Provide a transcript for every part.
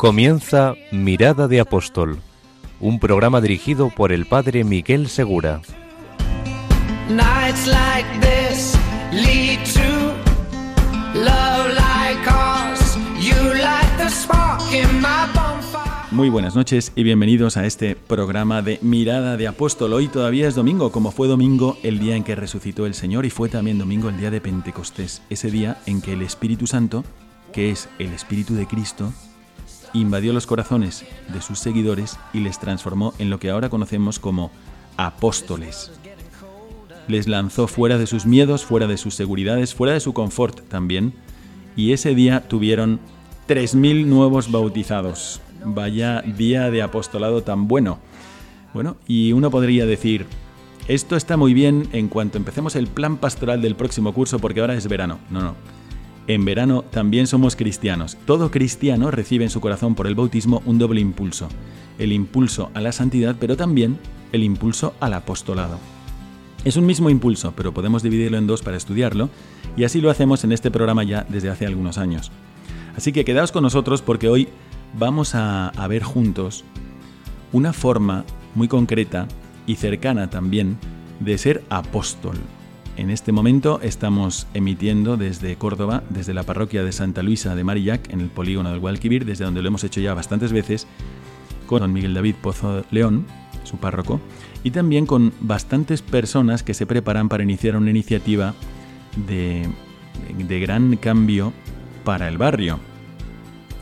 Comienza Mirada de Apóstol, un programa dirigido por el padre Miguel Segura. Muy buenas noches y bienvenidos a este programa de Mirada de Apóstol. Hoy todavía es domingo, como fue domingo el día en que resucitó el Señor y fue también domingo el día de Pentecostés, ese día en que el Espíritu Santo, que es el Espíritu de Cristo, invadió los corazones de sus seguidores y les transformó en lo que ahora conocemos como apóstoles. Les lanzó fuera de sus miedos, fuera de sus seguridades, fuera de su confort también, y ese día tuvieron 3.000 nuevos bautizados. Vaya día de apostolado tan bueno. Bueno, y uno podría decir, esto está muy bien en cuanto empecemos el plan pastoral del próximo curso porque ahora es verano. No, no. En verano también somos cristianos. Todo cristiano recibe en su corazón por el bautismo un doble impulso. El impulso a la santidad, pero también el impulso al apostolado. Es un mismo impulso, pero podemos dividirlo en dos para estudiarlo, y así lo hacemos en este programa ya desde hace algunos años. Así que quedaos con nosotros porque hoy vamos a, a ver juntos una forma muy concreta y cercana también de ser apóstol. En este momento estamos emitiendo desde Córdoba, desde la parroquia de Santa Luisa de Marillac, en el polígono del Guadalquivir, desde donde lo hemos hecho ya bastantes veces, con don Miguel David Pozo León, su párroco, y también con bastantes personas que se preparan para iniciar una iniciativa de, de gran cambio para el barrio.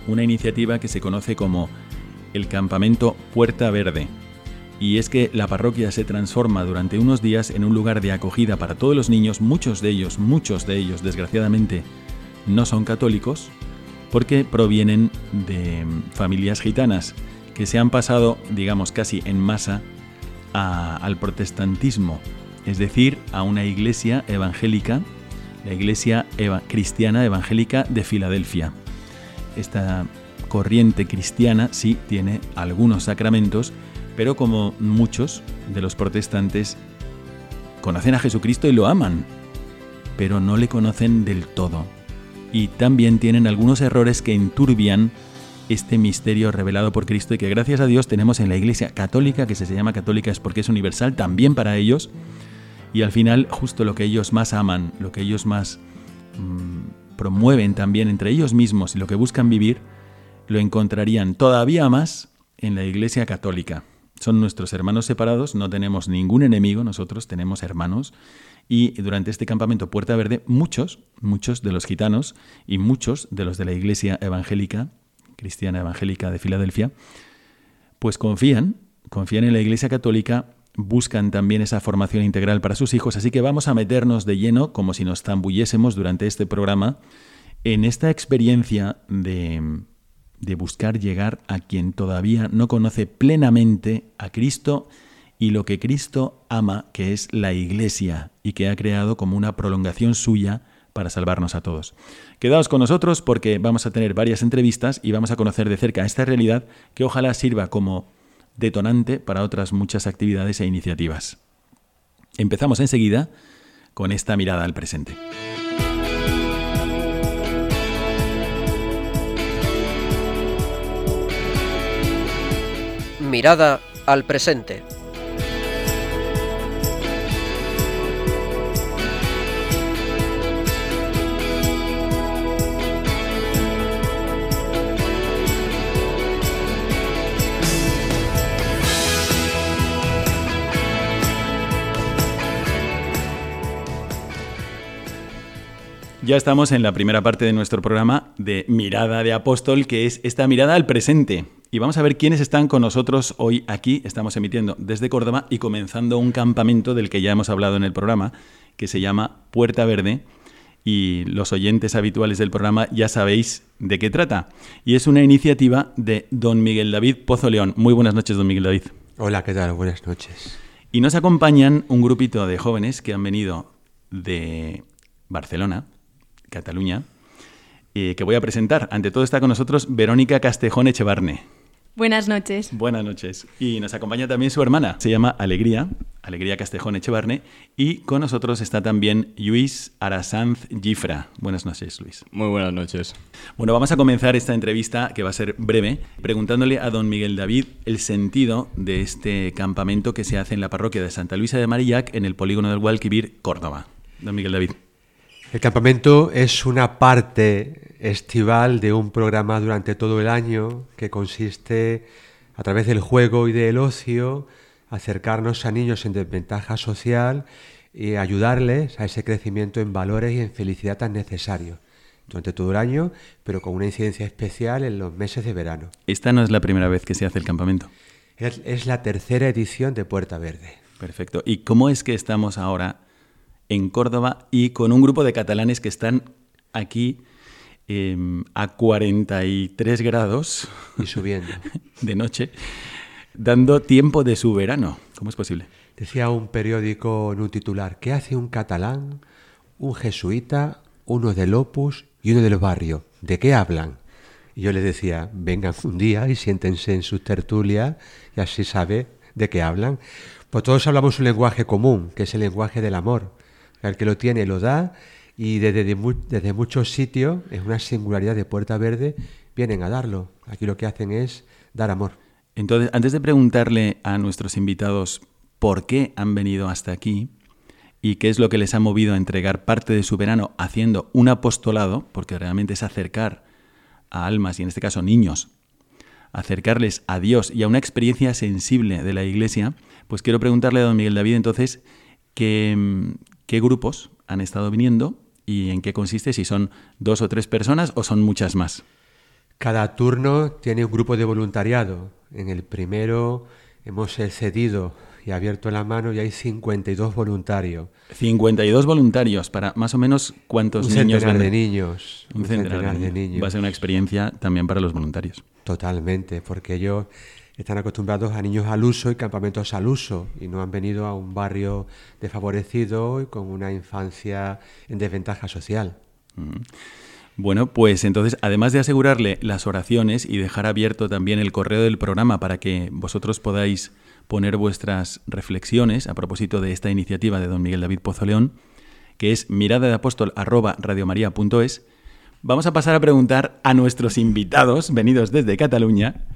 Una iniciativa que se conoce como el Campamento Puerta Verde. Y es que la parroquia se transforma durante unos días en un lugar de acogida para todos los niños, muchos de ellos, muchos de ellos, desgraciadamente, no son católicos, porque provienen de familias gitanas que se han pasado, digamos, casi en masa a- al protestantismo, es decir, a una iglesia evangélica, la iglesia cristiana evangélica de Filadelfia. Esta corriente cristiana sí tiene algunos sacramentos, pero como muchos de los protestantes conocen a Jesucristo y lo aman, pero no le conocen del todo. Y también tienen algunos errores que enturbian este misterio revelado por Cristo y que gracias a Dios tenemos en la Iglesia católica, que se llama católica es porque es universal también para ellos, y al final justo lo que ellos más aman, lo que ellos más mm, promueven también entre ellos mismos y lo que buscan vivir, lo encontrarían todavía más en la Iglesia católica. Son nuestros hermanos separados, no tenemos ningún enemigo, nosotros tenemos hermanos. Y durante este campamento Puerta Verde, muchos, muchos de los gitanos y muchos de los de la Iglesia evangélica, cristiana evangélica de Filadelfia, pues confían, confían en la Iglesia católica, buscan también esa formación integral para sus hijos, así que vamos a meternos de lleno, como si nos zambullésemos durante este programa, en esta experiencia de, de buscar llegar a quien todavía no conoce plenamente a Cristo y lo que Cristo ama, que es la Iglesia, y que ha creado como una prolongación suya para salvarnos a todos. Quedaos con nosotros porque vamos a tener varias entrevistas y vamos a conocer de cerca esta realidad que ojalá sirva como detonante para otras muchas actividades e iniciativas. Empezamos enseguida con esta mirada al presente. Mirada al presente. Ya estamos en la primera parte de nuestro programa de Mirada de Apóstol, que es esta mirada al presente. Y vamos a ver quiénes están con nosotros hoy aquí. Estamos emitiendo desde Córdoba y comenzando un campamento del que ya hemos hablado en el programa, que se llama Puerta Verde y los oyentes habituales del programa ya sabéis de qué trata. Y es una iniciativa de don Miguel David Pozo León. Muy buenas noches, don Miguel David. Hola, ¿qué tal? Buenas noches. Y nos acompañan un grupito de jóvenes que han venido de Barcelona, Cataluña, y que voy a presentar. Ante todo está con nosotros Verónica Castejón Echevarne. Buenas noches. Buenas noches. Y nos acompaña también su hermana, se llama Alegría, Alegría Castejón Echevarne, y con nosotros está también Luis Arasanz Gifra. Buenas noches, Luis. Muy buenas noches. Bueno, vamos a comenzar esta entrevista, que va a ser breve, preguntándole a don Miguel David el sentido de este campamento que se hace en la parroquia de Santa Luisa de Marillac, en el polígono del Guadalquivir, Córdoba. Don Miguel David. El campamento es una parte estival de un programa durante todo el año que consiste, a través del juego y del ocio, acercarnos a niños en desventaja social y ayudarles a ese crecimiento en valores y en felicidad tan necesario durante todo el año, pero con una incidencia especial en los meses de verano. Esta no es la primera vez que se hace el campamento. Es, es la tercera edición de Puerta Verde. Perfecto. ¿Y cómo es que estamos ahora en Córdoba y con un grupo de catalanes que están aquí eh, a 43 grados Y subiendo. de noche, dando tiempo de su verano. ¿Cómo es posible? Decía un periódico en un titular, ¿qué hace un catalán, un jesuita, uno del Opus y uno del barrio? ¿De qué hablan? Y yo les decía, vengan un día y siéntense en sus tertulias y así sabe de qué hablan. Pues todos hablamos un lenguaje común, que es el lenguaje del amor. El que lo tiene lo da y desde, desde muchos sitios, es una singularidad de Puerta Verde, vienen a darlo. Aquí lo que hacen es dar amor. Entonces, antes de preguntarle a nuestros invitados por qué han venido hasta aquí y qué es lo que les ha movido a entregar parte de su verano haciendo un apostolado, porque realmente es acercar a almas, y en este caso niños, acercarles a Dios y a una experiencia sensible de la Iglesia, pues quiero preguntarle a don Miguel David entonces mm, qué grupos han estado viniendo y en qué consiste, si son dos o tres personas o son muchas más. Cada turno tiene un grupo de voluntariado. En el primero hemos cedido y abierto la mano y hay 52 voluntarios. 52 voluntarios para más o menos cuántos un niños centenar de niños. Un centenar de niños. Va a ser una experiencia también para los voluntarios. Totalmente, porque ellos están acostumbrados a niños al uso y campamentos al uso y no han venido a un barrio desfavorecido y con una infancia en desventaja social. Bueno, pues entonces, además de asegurarle las oraciones y dejar abierto también el correo del programa para que vosotros podáis poner vuestras reflexiones a propósito de esta iniciativa de don Miguel David Pozo León, que es mirada de apóstol vamos a pasar a preguntar a nuestros invitados venidos desde Cataluña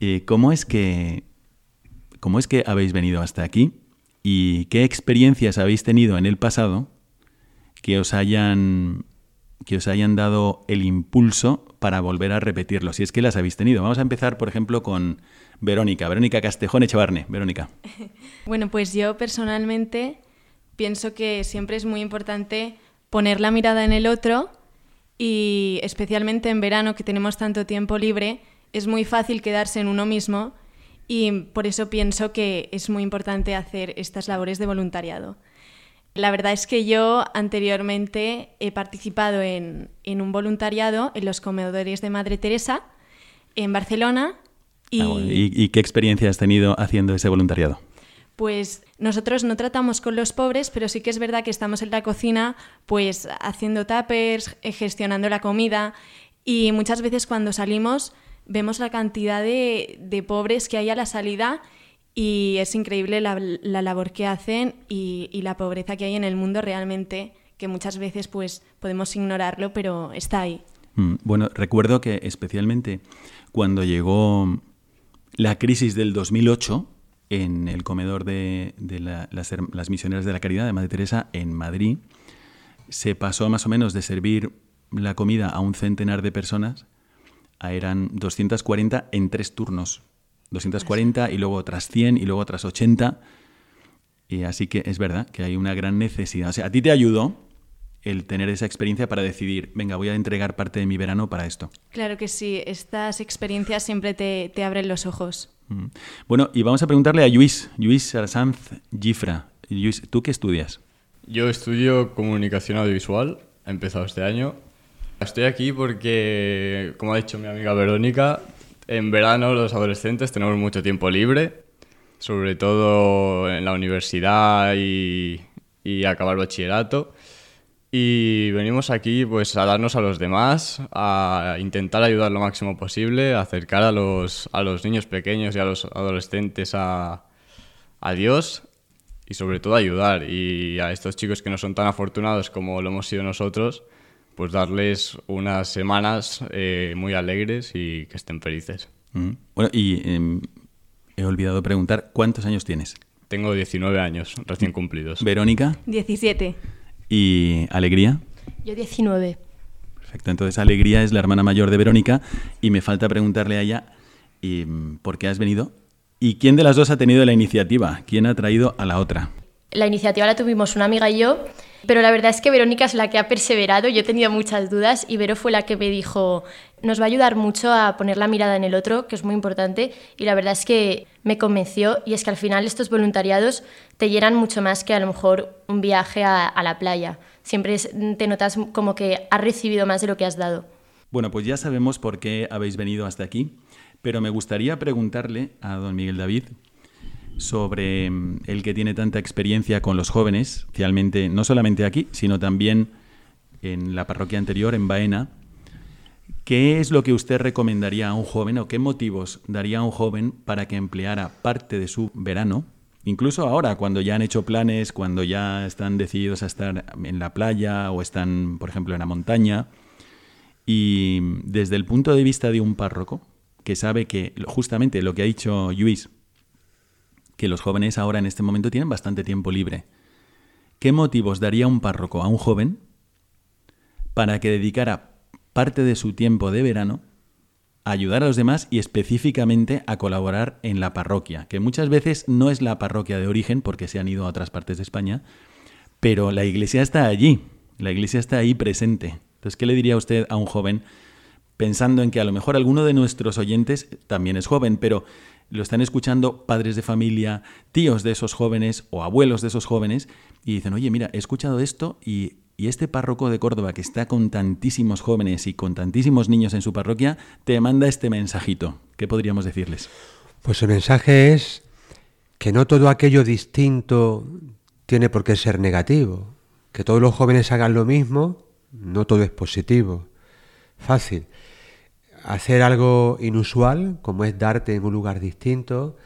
eh, cómo es que cómo es que habéis venido hasta aquí y qué experiencias habéis tenido en el pasado que os hayan que os hayan dado el impulso para volver a repetirlo, si es que las habéis tenido. Vamos a empezar, por ejemplo, con Verónica, Verónica Castejón Echevarne. Verónica. Bueno, pues yo personalmente pienso que siempre es muy importante poner la mirada en el otro y especialmente en verano que tenemos tanto tiempo libre, es muy fácil quedarse en uno mismo y por eso pienso que es muy importante hacer estas labores de voluntariado. La verdad es que yo anteriormente he participado en, en un voluntariado en los comedores de Madre Teresa en Barcelona y, Ah, bueno, ¿y- y qué experiencia has tenido haciendo ese voluntariado? pues nosotros no tratamos con los pobres, pero sí que es verdad que estamos en la cocina pues haciendo tuppers, eh, gestionando la comida y muchas veces cuando salimos vemos la cantidad de, de pobres que hay a la salida y es increíble la, la labor que hacen y, y la pobreza que hay en el mundo realmente, que muchas veces pues podemos ignorarlo, pero está ahí. Mm, Bueno, recuerdo que especialmente cuando llegó la crisis del 2008 en el comedor de, de la- las, las misioneras de la caridad de Madre Teresa en Madrid, se pasó más o menos de servir la comida a un centenar de personas eran 240 en tres turnos. 240 y luego otras 100 y luego otras 80. Y así que es verdad que hay una gran necesidad. O sea, a ti te ayudó el tener esa experiencia para decidir, venga, voy a entregar parte de mi verano para esto. Claro que sí, estas experiencias siempre te, te abren los ojos. Mm. Bueno, y vamos a preguntarle a Luis, Luis Arsanz Gifra. Luis, ¿tú qué estudias? Yo estudio comunicación audiovisual ha empezado este año. Estoy aquí porque, como ha dicho mi amiga Verónica, en verano los adolescentes tenemos mucho tiempo libre, sobre todo en la universidad y, y acabar bachillerato. Y venimos aquí pues a darnos a los demás, a intentar ayudar lo máximo posible, a acercar a los, a los niños pequeños y a los adolescentes a, a Dios y sobre todo ayudar. Y a estos chicos que no son tan afortunados como lo hemos sido nosotros, pues darles unas semanas eh, muy alegres y que estén felices. Mm. Bueno, y em, he olvidado preguntar, ¿cuántos años tienes? Tengo 19 años recién cumplidos. Verónica 17. y Alegría. Yo 19. Perfecto, entonces Alegría es la hermana mayor de Verónica y me falta preguntarle a ella y, mm, por qué has venido y quién de las dos ha tenido la iniciativa, quién ha traído a la otra. La iniciativa la tuvimos una amiga y yo, pero la verdad es que Verónica es la que ha perseverado. Yo tenía muchas dudas y Vero fue la que me dijo, nos va a ayudar mucho a poner la mirada en el otro, que es muy importante. Y la verdad es que me convenció y es que al final estos voluntariados te llenan mucho más que a lo mejor un viaje a, a la playa. Siempre te notas como que has recibido más de lo que has dado. Bueno, pues ya sabemos por qué habéis venido hasta aquí, pero me gustaría preguntarle a don Miguel David sobre mm, el que tiene tanta experiencia con los jóvenes, especialmente no solamente aquí, sino también en la parroquia anterior, en Baena. ¿Qué es lo que usted recomendaría a un joven o qué motivos daría a un joven para que empleara parte de su verano, incluso ahora, cuando ya han hecho planes, cuando ya están decididos a estar en la playa o están, por ejemplo, en la montaña? Y desde el punto de vista de un párroco, que sabe que justamente lo que ha dicho Luis, que los jóvenes ahora en este momento tienen bastante tiempo libre, ¿qué motivos daría un párroco a un joven para que dedicara parte de su tiempo de verano a ayudar a los demás y específicamente a colaborar en la parroquia? Que muchas veces no es la parroquia de origen porque se han ido a otras partes de España, pero la iglesia está allí, la iglesia está ahí presente. Entonces, ¿qué le diría usted a un joven pensando en que a lo mejor alguno de nuestros oyentes también es joven, pero lo están escuchando padres de familia, tíos de esos jóvenes o abuelos de esos jóvenes y dicen, oye, mira, he escuchado esto y, y este párroco de Córdoba que está con tantísimos jóvenes y con tantísimos niños en su parroquia, te manda este mensajito. ¿Qué podríamos decirles? Pues el mensaje es que no todo aquello distinto tiene por qué ser negativo. Que todos los jóvenes hagan lo mismo, no todo es positivo. Fácil. Hacer algo inusual, como es darte en un lugar distinto,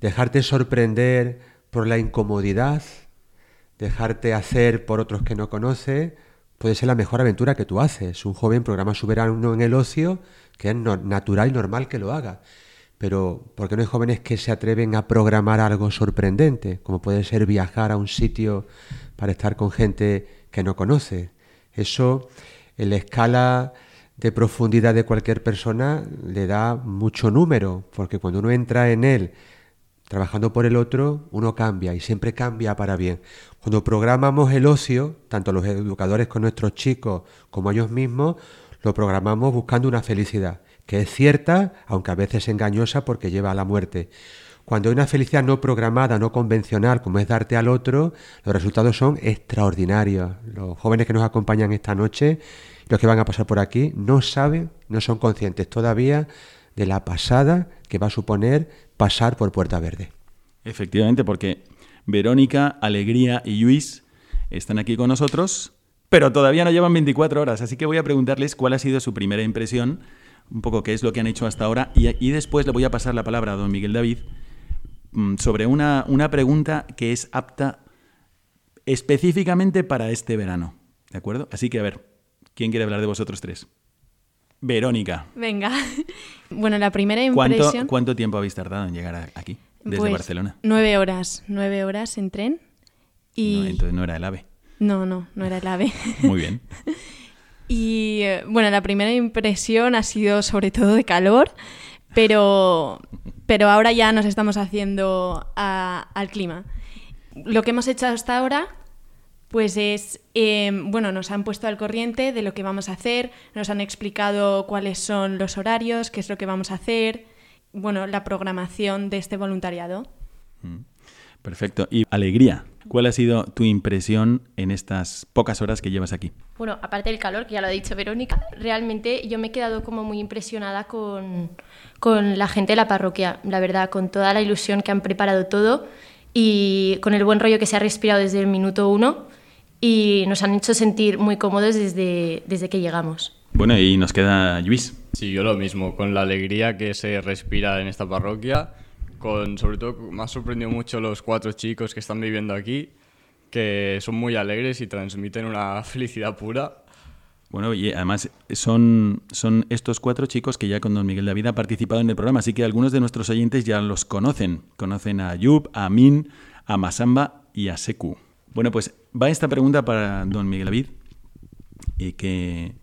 dejarte sorprender por la incomodidad, dejarte hacer por otros que no conoces, puede ser la mejor aventura que tú haces. Un joven programa su verano en el ocio, que es natural y normal que lo haga. Pero, ¿por qué no hay jóvenes que se atreven a programar algo sorprendente? Como puede ser viajar a un sitio para estar con gente que no conoce. Eso, en la escala de profundidad de cualquier persona, le da mucho número, porque cuando uno entra en él trabajando por el otro, uno cambia y siempre cambia para bien. Cuando programamos el ocio, tanto los educadores con nuestros chicos como ellos mismos, lo programamos buscando una felicidad, que es cierta, aunque a veces engañosa porque lleva a la muerte. Cuando hay una felicidad no programada, no convencional, como es darte al otro, los resultados son extraordinarios. Los jóvenes que nos acompañan esta noche, los que van a pasar por aquí, no saben, no son conscientes todavía de la pasada que va a suponer pasar por Puerta Verde. Efectivamente, porque Verónica, Alegría y Luis están aquí con nosotros, pero todavía no llevan 24 horas, así que voy a preguntarles cuál ha sido su primera impresión, un poco qué es lo que han hecho hasta ahora, y, y después le voy a pasar la palabra a don Miguel David sobre una, una pregunta que es apta específicamente para este verano, ¿de acuerdo? Así que a ver, ¿quién quiere hablar de vosotros tres? Verónica, Venga. Bueno, la primera ¿cuánto, impresión... cuánto tiempo habéis tardado en llegar aquí, desde pues, Barcelona? Nueve horas. Nueve horas en tren. Y... No, entonces no era el AVE. No, no, no era el AVE. Muy bien. Y eh, bueno, la primera impresión ha sido sobre todo de calor, pero, pero ahora ya nos estamos haciendo a- al clima. Lo que hemos hecho hasta ahora, pues es, eh, bueno, nos han puesto al corriente de lo que vamos a hacer, nos han explicado cuáles son los horarios, qué es lo que vamos a hacer, bueno, la programación de este voluntariado. Perfecto. Y alegría. ¿Cuál ha sido tu impresión en estas pocas horas que llevas aquí? Bueno, aparte del calor, que ya lo ha dicho Verónica, realmente yo me he quedado como muy impresionada con, con la gente de la parroquia, la verdad, con toda la ilusión que han preparado todo y con el buen rollo que se ha respirado desde el minuto uno y nos han hecho sentir muy cómodos desde, desde que llegamos. Bueno, y nos queda Luis. Sí, yo lo mismo, con la alegría que se respira en esta parroquia, con sobre todo me ha sorprendido mucho los cuatro chicos que están viviendo aquí, que son muy alegres y transmiten una felicidad pura. Bueno, y además son, son estos cuatro chicos que ya con don Miguel David ha participado en el programa, así que algunos de nuestros oyentes ya los conocen. Conocen a Ayub, a Amin, a Masamba y a Seku. Bueno, pues va esta pregunta para don Miguel David, y que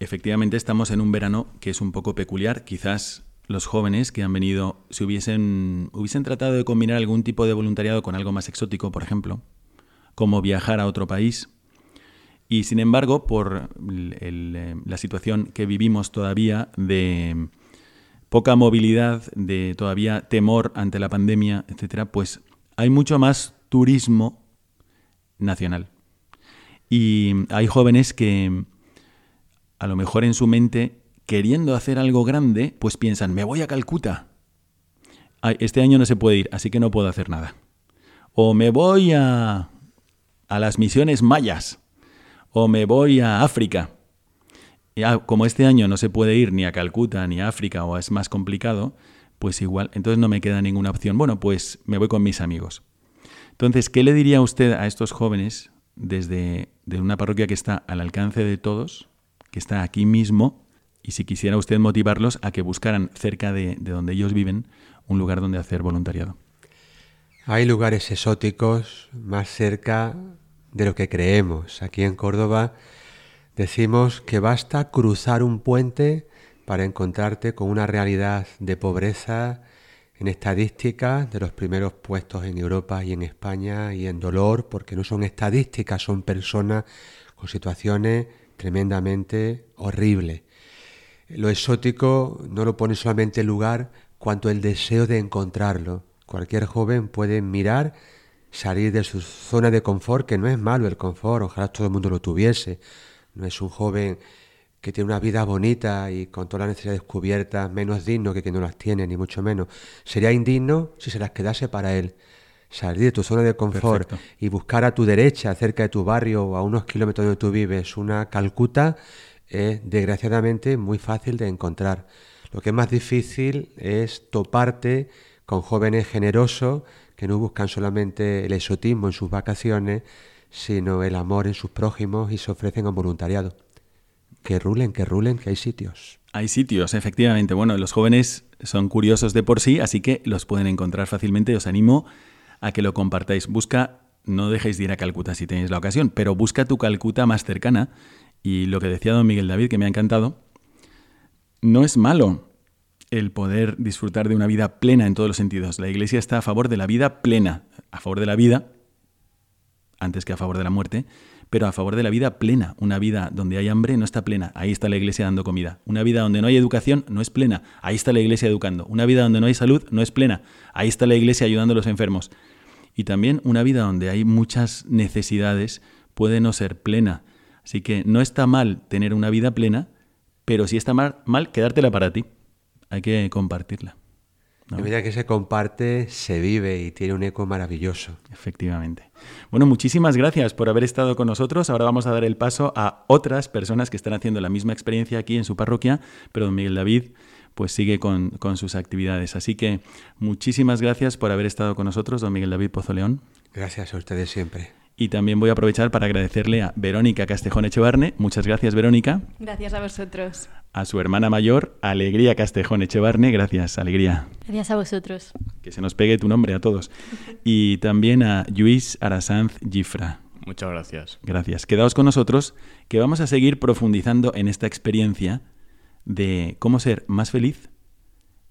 efectivamente estamos en un verano que es un poco peculiar. Quizás los jóvenes que han venido, si hubiesen, hubiesen tratado de combinar algún tipo de voluntariado con algo más exótico, por ejemplo, como viajar a otro país, y sin embargo, por eh, la situación que vivimos todavía de poca movilidad, de todavía temor ante la pandemia, etcétera, pues hay mucho más turismo nacional. Y hay jóvenes que a lo mejor en su mente, queriendo hacer algo grande, pues piensan, me voy a Calcuta. este año no se puede ir, así que no puedo hacer nada. O me voy a, a las misiones mayas. O me voy a África. Y como este año no se puede ir ni a Calcuta ni a África o es más complicado, pues igual, entonces no me queda ninguna opción. Bueno, pues me voy con mis amigos. Entonces, ¿qué le diría usted a estos jóvenes desde de una parroquia que está al alcance de todos, que está aquí mismo, y si quisiera usted motivarlos a que buscaran cerca de, de donde ellos viven un lugar donde hacer voluntariado? Hay lugares exóticos más cerca de lo que creemos. Aquí en Córdoba decimos que basta cruzar un puente para encontrarte con una realidad de pobreza, en estadísticas de los primeros puestos en Europa y en España y en dolor, porque no son estadísticas, son personas con situaciones tremendamente horribles. Lo exótico no lo pone solamente el lugar, cuanto el deseo de encontrarlo. Cualquier joven puede mirar, salir de su zona de confort, que no es malo el confort, ojalá todo el mundo lo tuviese. No es un joven que tiene una vida bonita y con todas las necesidades cubiertas, menos digno que quien no las tiene, ni mucho menos. Sería indigno si se las quedase para él. Salir de tu zona de confort y buscar a tu derecha, cerca de tu barrio o a unos kilómetros donde tú vives, una Calcuta, es desgraciadamente muy fácil de encontrar. Lo que es más difícil es toparte con jóvenes generosos que no buscan solamente el exotismo en sus vacaciones, sino el amor en sus prójimos y se ofrecen a voluntariado. Que rulen, que rulen, que hay sitios. Hay sitios, efectivamente. Bueno, los jóvenes son curiosos de por sí, así que los pueden encontrar fácilmente. Os animo a que lo compartáis. Busca, no dejéis de ir a Calcuta si tenéis la ocasión, pero busca tu Calcuta más cercana. Y lo que decía don Miguel David, que me ha encantado, no es malo el poder disfrutar de una vida plena en todos los sentidos. La Iglesia está a favor de la vida plena, a favor de la vida, antes que a favor de la muerte, pero a favor de la vida plena. Una vida donde hay hambre no está plena, ahí está la iglesia dando comida. Una vida donde no hay educación no es plena, ahí está la iglesia educando. Una vida donde no hay salud no es plena, ahí está la iglesia ayudando a los enfermos. Y también una vida donde hay muchas necesidades puede no ser plena. Así que no está mal tener una vida plena, pero sí está mal, mal quedártela para ti. Hay que compartirla. A medida que se comparte, se vive y tiene un eco maravilloso. Efectivamente. Bueno, muchísimas gracias por haber estado con nosotros. Ahora vamos a dar el paso a otras personas que están haciendo la misma experiencia aquí en su parroquia, pero don Miguel David pues sigue con, con sus actividades. Así que muchísimas gracias por haber estado con nosotros, don Miguel David Pozo León. Gracias a ustedes siempre. Y también voy a aprovechar para agradecerle a Verónica Castejón Echevarne. Muchas gracias, Verónica. Gracias a vosotros. A su hermana mayor, Alegría Castejón Echevarne. Gracias, Alegría. Gracias a vosotros. Que se nos pegue tu nombre a todos. Y también a Luis Arasanz Gifra. Muchas gracias. Gracias. Quedaos con nosotros, que vamos a seguir profundizando en esta experiencia de cómo ser más feliz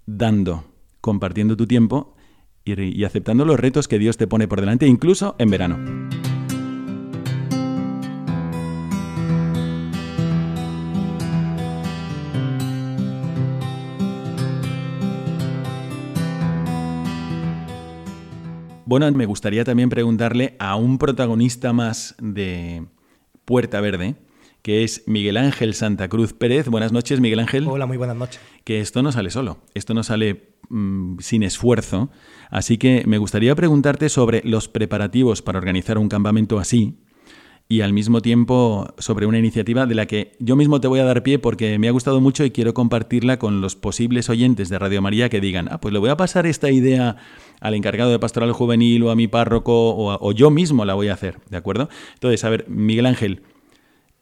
dando, compartiendo tu tiempo y, y aceptando los retos que Dios te pone por delante, incluso en verano. Bueno, me gustaría también preguntarle a un protagonista más de Puerta Verde, que es Miguel Ángel Santa Cruz Pérez. Buenas noches, Miguel Ángel. Hola, muy buenas noches. Que esto no sale solo, esto no sale mm, sin esfuerzo. Así que me gustaría preguntarte sobre los preparativos para organizar un campamento así, y al mismo tiempo sobre una iniciativa de la que yo mismo te voy a dar pie porque me ha gustado mucho y quiero compartirla con los posibles oyentes de Radio María que digan, ah, pues le voy a pasar esta idea al encargado de pastoral juvenil o a mi párroco o, yo mismo la voy a hacer, ¿de acuerdo? Entonces, a ver, Miguel Ángel,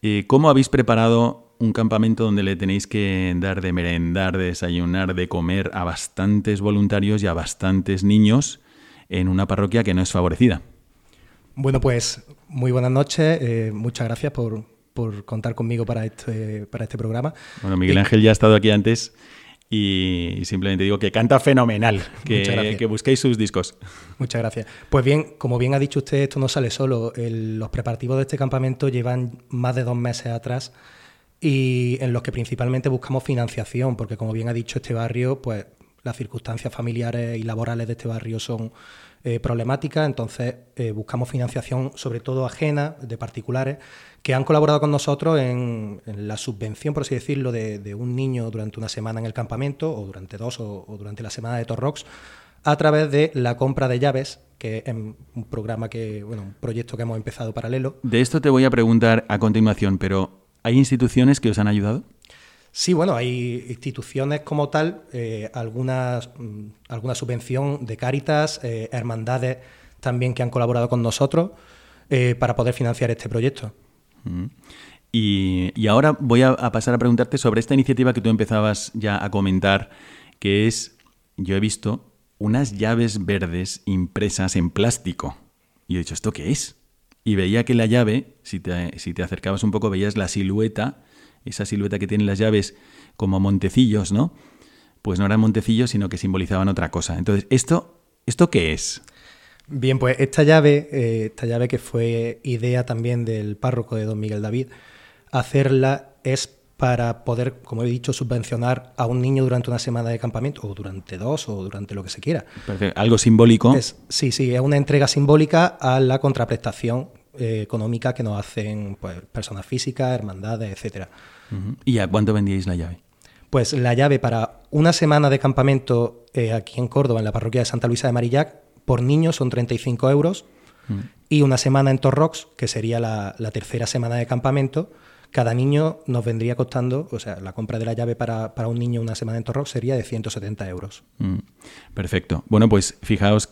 eh, ¿cómo habéis preparado un campamento donde le tenéis que dar de merendar, de desayunar, de comer a bastantes voluntarios y a bastantes niños en una parroquia que no es favorecida? Bueno, pues muy buenas noches. Eh, muchas gracias por, contar conmigo para este, para este programa. Bueno, Miguel Ángel ya ha estado aquí antes y simplemente digo que canta fenomenal, que, que busquéis sus discos. Muchas gracias. Pues bien, como bien ha dicho usted, esto no sale solo. los preparativos de este campamento llevan más de dos meses atrás y en los que principalmente buscamos financiación, porque como bien ha dicho este barrio, pues las circunstancias familiares y laborales de este barrio son eh, problemática, entonces eh, buscamos financiación sobre todo ajena de particulares que han colaborado con nosotros en, la subvención, por así decirlo, de, un niño durante una semana en el campamento o durante dos o, durante la semana de Torrox a través de la compra de llaves, que es un programa que, bueno, un proyecto que hemos empezado paralelo. De esto te voy a preguntar a continuación, pero ¿hay instituciones que os han ayudado? Sí, bueno, hay instituciones como tal, eh, algunas, mm, alguna subvención de Cáritas, eh, hermandades también que han colaborado con nosotros eh, para poder financiar este proyecto. Mm. Y, ahora voy a, pasar a preguntarte sobre esta iniciativa que tú empezabas ya a comentar, que es, yo he visto unas llaves verdes impresas en plástico. Y he dicho, ¿esto qué es? Y veía que la llave, si te, si te acercabas un poco, veías la silueta esa silueta que tienen las llaves como montecillos, ¿no? Pues no eran montecillos, sino que simbolizaban otra cosa. Entonces, ¿esto, ¿esto qué es? Bien, pues esta llave, eh, esta llave que fue idea también del párroco de don Miguel David, hacerla es para poder, como he dicho, subvencionar a un niño durante una semana de campamento, o durante dos, o durante lo que se quiera. Algo simbólico. sí, sí, es una entrega simbólica a la contraprestación eh, económica que nos hacen pues, personas físicas, hermandades, etcétera. ¿Y a cuánto vendíais la llave? Pues la llave para una semana de campamento eh, aquí en Córdoba, en la parroquia de Santa Luisa de Marillac, por niño son 35 euros. Y una semana en Torrox, que sería la, tercera semana de campamento, cada niño nos vendría costando, o sea, la compra de la llave para, un niño una semana en Torrox sería de 170 euros. Perfecto. Bueno, pues fijaos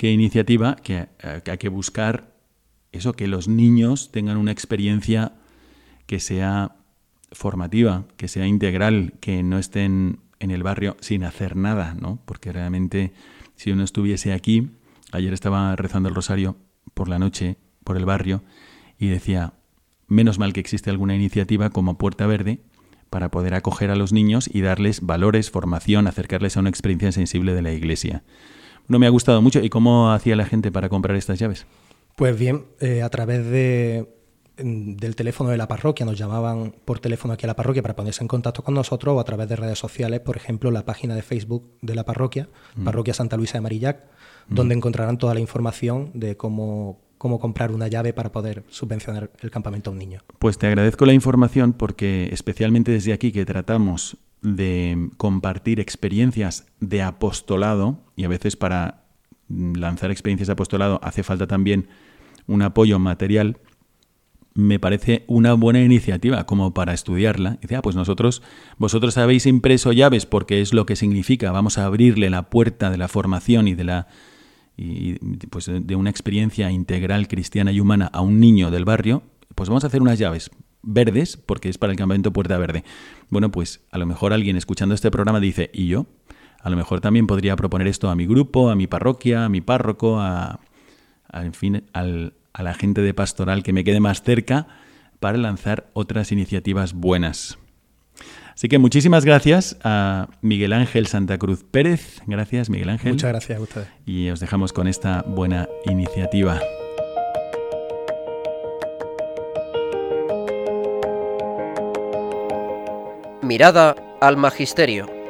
iniciativa, que, eh, que hay que buscar eso, que los niños tengan una experiencia que sea formativa, que sea integral, que no estén en el barrio sin hacer nada, ¿no? Porque realmente si uno estuviese aquí, ayer estaba rezando el rosario por la noche por el barrio y decía, menos mal que existe alguna iniciativa como Puerta Verde para poder acoger a los niños y darles valores, formación, acercarles a una experiencia sensible de la iglesia. Bueno, me ha gustado mucho. ¿Y cómo hacía la gente para comprar estas llaves? Pues bien, eh, a través de, del teléfono de la parroquia, nos llamaban por teléfono aquí a la parroquia para ponerse en contacto con nosotros o a través de redes sociales, por ejemplo, la página de Facebook de la parroquia, mm. Parroquia Santa Luisa de Marillac, mm. donde encontrarán toda la información de cómo, cómo comprar una llave para poder subvencionar el campamento a un niño. Pues te agradezco la información porque especialmente desde aquí que tratamos de compartir experiencias de apostolado y a veces para lanzar experiencias de apostolado hace falta también un apoyo material me parece una buena iniciativa como para estudiarla. Dice, ah, pues nosotros, vosotros habéis impreso llaves porque es lo que significa, vamos a abrirle la puerta de la formación y de la y, pues de una experiencia integral cristiana y humana a un niño del barrio, pues vamos a hacer unas llaves verdes porque es para el campamento Puerta Verde. Bueno, pues a lo mejor alguien escuchando este programa dice, ¿y yo? A lo mejor también podría proponer esto a mi grupo, a mi parroquia, a mi párroco, a, a en fin, al, a la gente de pastoral que me quede más cerca para lanzar otras iniciativas buenas. Así que muchísimas gracias a Miguel Ángel Santa Cruz Pérez. Gracias, Miguel Ángel. Muchas gracias a ustedes. Y os dejamos con esta buena iniciativa. Mirada al Magisterio.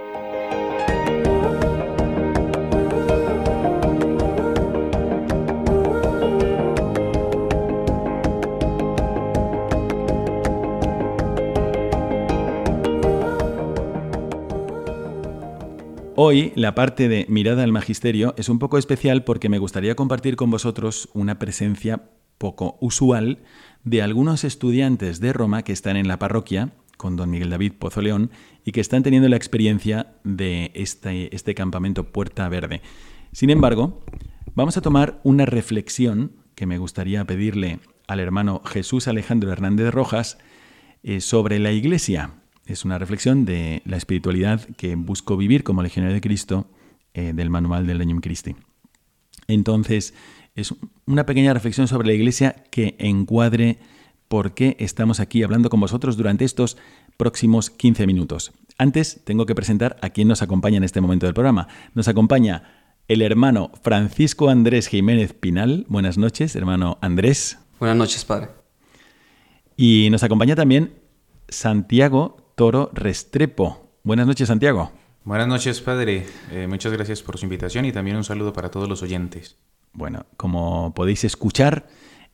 Hoy la parte de Mirada al Magisterio es un poco especial porque me gustaría compartir con vosotros una presencia poco usual de algunos estudiantes de Roma que están en la parroquia con don Miguel David Pozo León y que están teniendo la experiencia de este, este campamento Puerta Verde. Sin embargo, vamos a tomar una reflexión que me gustaría pedirle al hermano Jesús Alejandro Hernández Rojas eh, sobre la Iglesia es una reflexión de la espiritualidad que busco vivir como legionario de Cristo eh, del manual del Leñum Christi. Entonces, es una pequeña reflexión sobre la Iglesia que encuadre por qué estamos aquí hablando con vosotros durante estos próximos 15 minutos. Antes, tengo que presentar a quien nos acompaña en este momento del programa. Nos acompaña el hermano Francisco Andrés Jiménez Pinal. Buenas noches, hermano Andrés. Buenas noches, padre. Y nos acompaña también Santiago Toro Restrepo. Buenas noches, Santiago. Buenas noches, padre. Eh, muchas gracias por su invitación y también un saludo para todos los oyentes. Bueno, como podéis escuchar,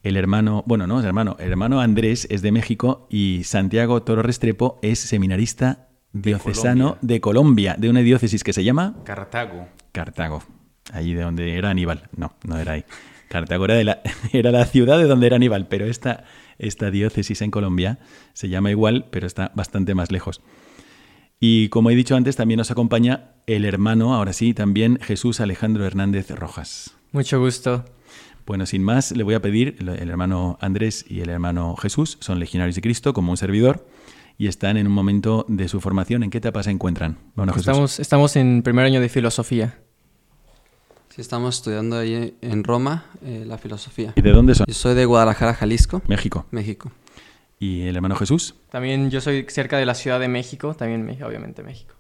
el hermano, bueno, no es hermano, el hermano Andrés es de México y Santiago Toro Restrepo es seminarista diocesano de Colombia, de una diócesis que se llama Cartago. Cartago, allí de donde era Aníbal. No, no era ahí. Cartago era, de la, era la ciudad de donde era Aníbal, pero esta esta diócesis en Colombia. Se llama igual, pero está bastante más lejos. Y como he dicho antes, también nos acompaña el hermano, ahora sí, también Jesús Alejandro Hernández Rojas. Mucho gusto. Bueno, sin más, le voy a pedir, el hermano Andrés y el hermano Jesús son legionarios de Cristo, como un servidor, y están en un momento de su formación. ¿En qué etapa se encuentran? Bueno, estamos, estamos en primer año de filosofía. Sí, estamos estudiando ahí en Roma eh, la filosofía. ¿Y de dónde son? Yo soy de Guadalajara, Jalisco. México. México. ¿Y el hermano Jesús? También yo soy cerca de la Ciudad de México, también obviamente México.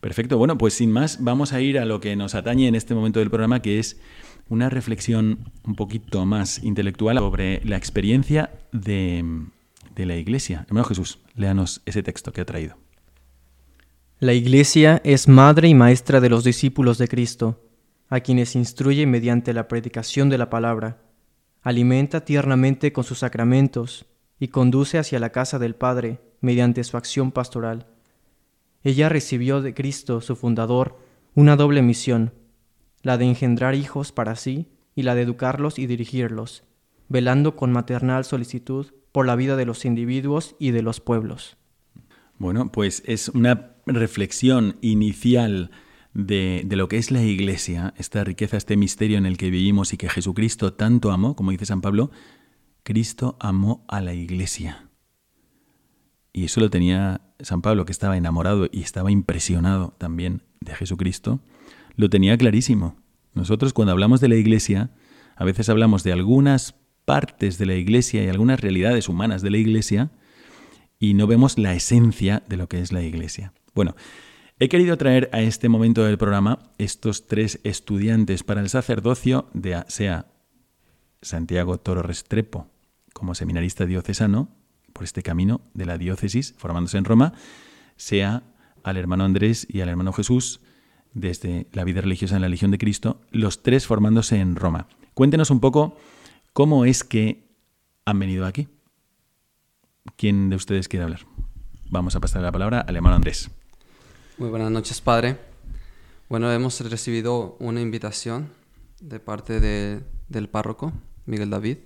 Perfecto. Bueno, pues sin más, vamos a ir a lo que nos atañe en este momento del programa, que es una reflexión un poquito más intelectual sobre la experiencia de, de la Iglesia. Hermano Jesús, léanos ese texto que ha traído. La Iglesia es madre y maestra de los discípulos de Cristo a quienes instruye mediante la predicación de la palabra, alimenta tiernamente con sus sacramentos y conduce hacia la casa del Padre mediante su acción pastoral. Ella recibió de Cristo, su fundador, una doble misión, la de engendrar hijos para sí y la de educarlos y dirigirlos, velando con maternal solicitud por la vida de los individuos y de los pueblos. Bueno, pues es una reflexión inicial de, lo que es la Iglesia, esta riqueza, este misterio en el que vivimos y que Jesucristo tanto amó, como dice San Pablo, Cristo amó a la Iglesia. Y eso lo tenía San Pablo, que estaba enamorado y estaba impresionado también de Jesucristo, lo tenía clarísimo. Nosotros cuando hablamos de la Iglesia, a veces hablamos de algunas partes de la Iglesia y algunas realidades humanas de la Iglesia y no vemos la esencia de lo que es la Iglesia. Bueno, He querido traer a este momento del programa estos tres estudiantes para el sacerdocio de sea Santiago Toro Restrepo como seminarista diocesano por este camino de la diócesis formándose en Roma, sea al hermano Andrés y al hermano Jesús desde la vida religiosa en la Legión de Cristo, los tres formándose en Roma. Cuéntenos un poco cómo es que han venido aquí. ¿Quién de ustedes quiere hablar? Vamos a pasar la palabra al hermano Andrés. Muy buenas noches, Padre. Bueno, hemos recibido una invitación de parte del párroco, Miguel David.